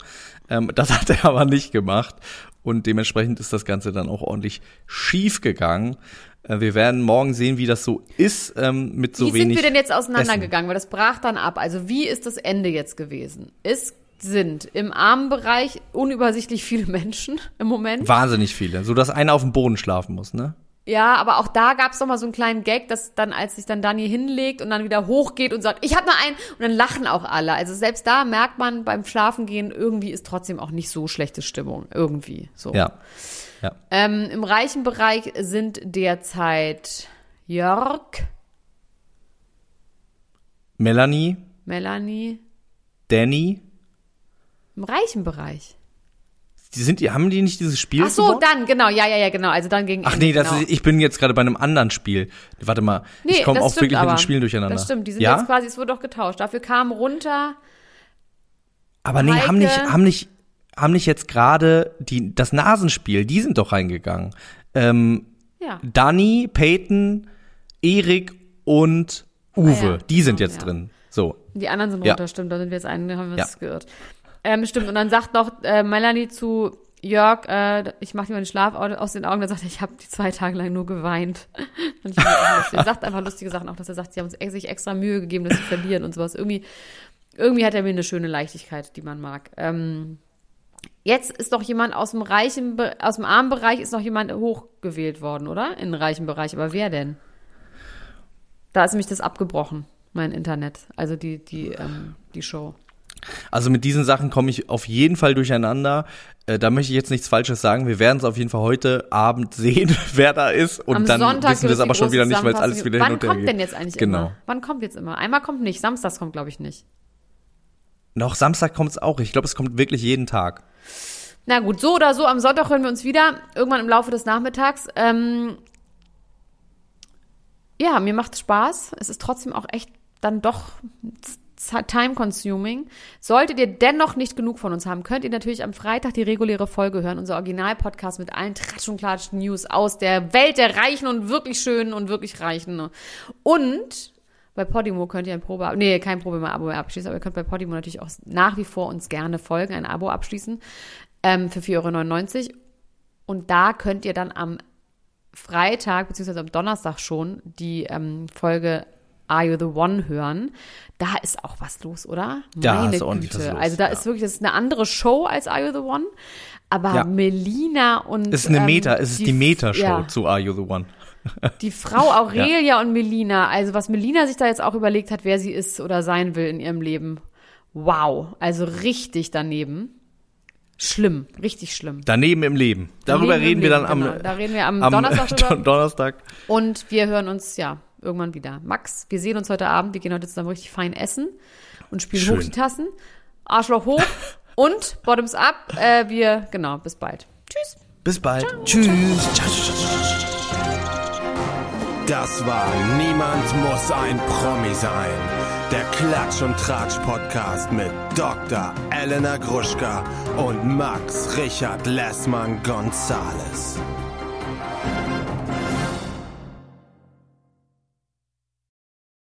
Ähm, das hat er aber nicht gemacht. Und dementsprechend ist das Ganze dann auch ordentlich schief gegangen. Äh, wir werden morgen sehen, wie das so ist, ähm, mit so wie wenig. sind wir denn jetzt auseinandergegangen? Weil das brach dann ab. Also wie ist das Ende jetzt gewesen? Es sind im Armenbereich unübersichtlich viele Menschen im Moment. Wahnsinnig viele, so dass einer auf dem Boden schlafen muss, ne? Ja, aber auch da gab's doch mal so einen kleinen Gag, dass dann, als sich dann Dani hinlegt und dann wieder hochgeht und sagt, ich hab nur einen, und dann lachen auch alle. Also selbst da merkt man beim Schlafengehen, irgendwie ist trotzdem auch nicht so schlechte Stimmung. Irgendwie. So. Ja. Ja. Ähm, Im reichen Bereich sind derzeit Jörg, Melanie, Melanie. Danny, Im reichen Bereich. die sind die, haben die nicht dieses Spiel Ach so, gewonnen? dann, genau, ja, ja, ja, genau. Also dann gegen Ach Ende, nee, das genau. ist, ich bin jetzt gerade bei einem anderen Spiel. Warte mal, Nee, ich komme auch stimmt wirklich mit aber. den Spielen durcheinander. Das stimmt, die sind ja? jetzt quasi, es wurde doch getauscht. Dafür kam runter, Aber nee, haben nicht, haben nicht, haben nicht jetzt gerade die das Nasenspiel, die sind doch reingegangen. Ähm, ja. Dani, Peyton, Erik und Uwe, Ah ja, die sind genau, jetzt ja. drin. So. Die anderen sind runter, stimmt, da sind wir jetzt einen, da haben wir uns geirrt. Ähm, stimmt, und dann sagt noch äh, Melanie zu Jörg, äh, ich mach dir mal den Schlaf au- aus den Augen, da sagt er, ich habe die zwei Tage lang nur geweint. Und ich. Er sagt einfach lustige Sachen, auch dass er sagt, sie haben sich extra Mühe gegeben, dass sie verlieren und sowas. Irgendwie, irgendwie hat er mir eine schöne Leichtigkeit, die man mag. Ähm, jetzt ist doch jemand aus dem reichen, aus dem armen Bereich ist noch jemand hochgewählt worden, oder? In den reichen Bereich. Aber wer denn? Da ist nämlich das abgebrochen, mein Internet. Also die, die, ähm, die Show. Also mit diesen Sachen komme ich auf jeden Fall durcheinander. Äh, da möchte ich jetzt nichts Falsches sagen. Wir werden es auf jeden Fall heute Abend sehen, wer da ist. Und Am dann Sonntag wissen wir es aber schon wieder nicht, weil es alles wieder Wann hin und her kommt denn jetzt eigentlich Genau. immer? Wann kommt jetzt immer? Einmal kommt nicht. Samstags kommt, glaube ich, nicht. Noch Samstag kommt es auch. Ich glaube, es kommt wirklich jeden Tag. Na gut, so oder so, am Sonntag hören wir uns wieder. Irgendwann im Laufe des Nachmittags. Ähm, ja, mir macht Spaß. Es ist trotzdem auch echt dann doch time-consuming. Solltet ihr dennoch nicht genug von uns haben, könnt ihr natürlich am Freitag die reguläre Folge hören, unser Original-Podcast mit allen Tratsch und Klatsch News aus der Welt der Reichen und wirklich Schönen und wirklich Reichen. Und bei Podimo könnt ihr ein Probe, nee, kein Probe-Abo mehr abschließen, aber ihr könnt bei Podimo natürlich auch nach wie vor uns gerne folgen, ein Abo abschließen ähm, für 4,99 Euro. Und da könnt ihr dann am Freitag beziehungsweise am Donnerstag schon die ähm, Folge Are You the One hören. Da ist auch was los, oder? Da Meine Güte. Also da ja. ist wirklich, das ist eine andere Show als Are You the One. Aber Ja. Melina und Ist eine ähm, Meta, es ist die, Meta-Show ja. zu Are You the One. Die Frau Aurelia und Melina, also was Melina sich da jetzt auch überlegt hat, wer sie ist oder sein will in ihrem Leben. Wow, also richtig daneben. Schlimm, richtig schlimm. Daneben im Leben. Darüber Daneben im reden wir dann Leben, am, genau. Da reden wir am, am Donnerstag. Donnerstag. Und wir hören uns, ja, irgendwann wieder. Max, wir sehen uns heute Abend. Wir gehen heute zusammen richtig fein essen und spielen Schön. hoch die Tassen. Arschloch hoch und Bottoms up. Äh, wir, genau, bis bald. Tschüss. Bis bald. Tschüss. Das war Niemand muss ein Promi sein. Der Klatsch und Tratsch Podcast mit Dr. Elena Gruschka und Max Richard Lessmann Gonzales.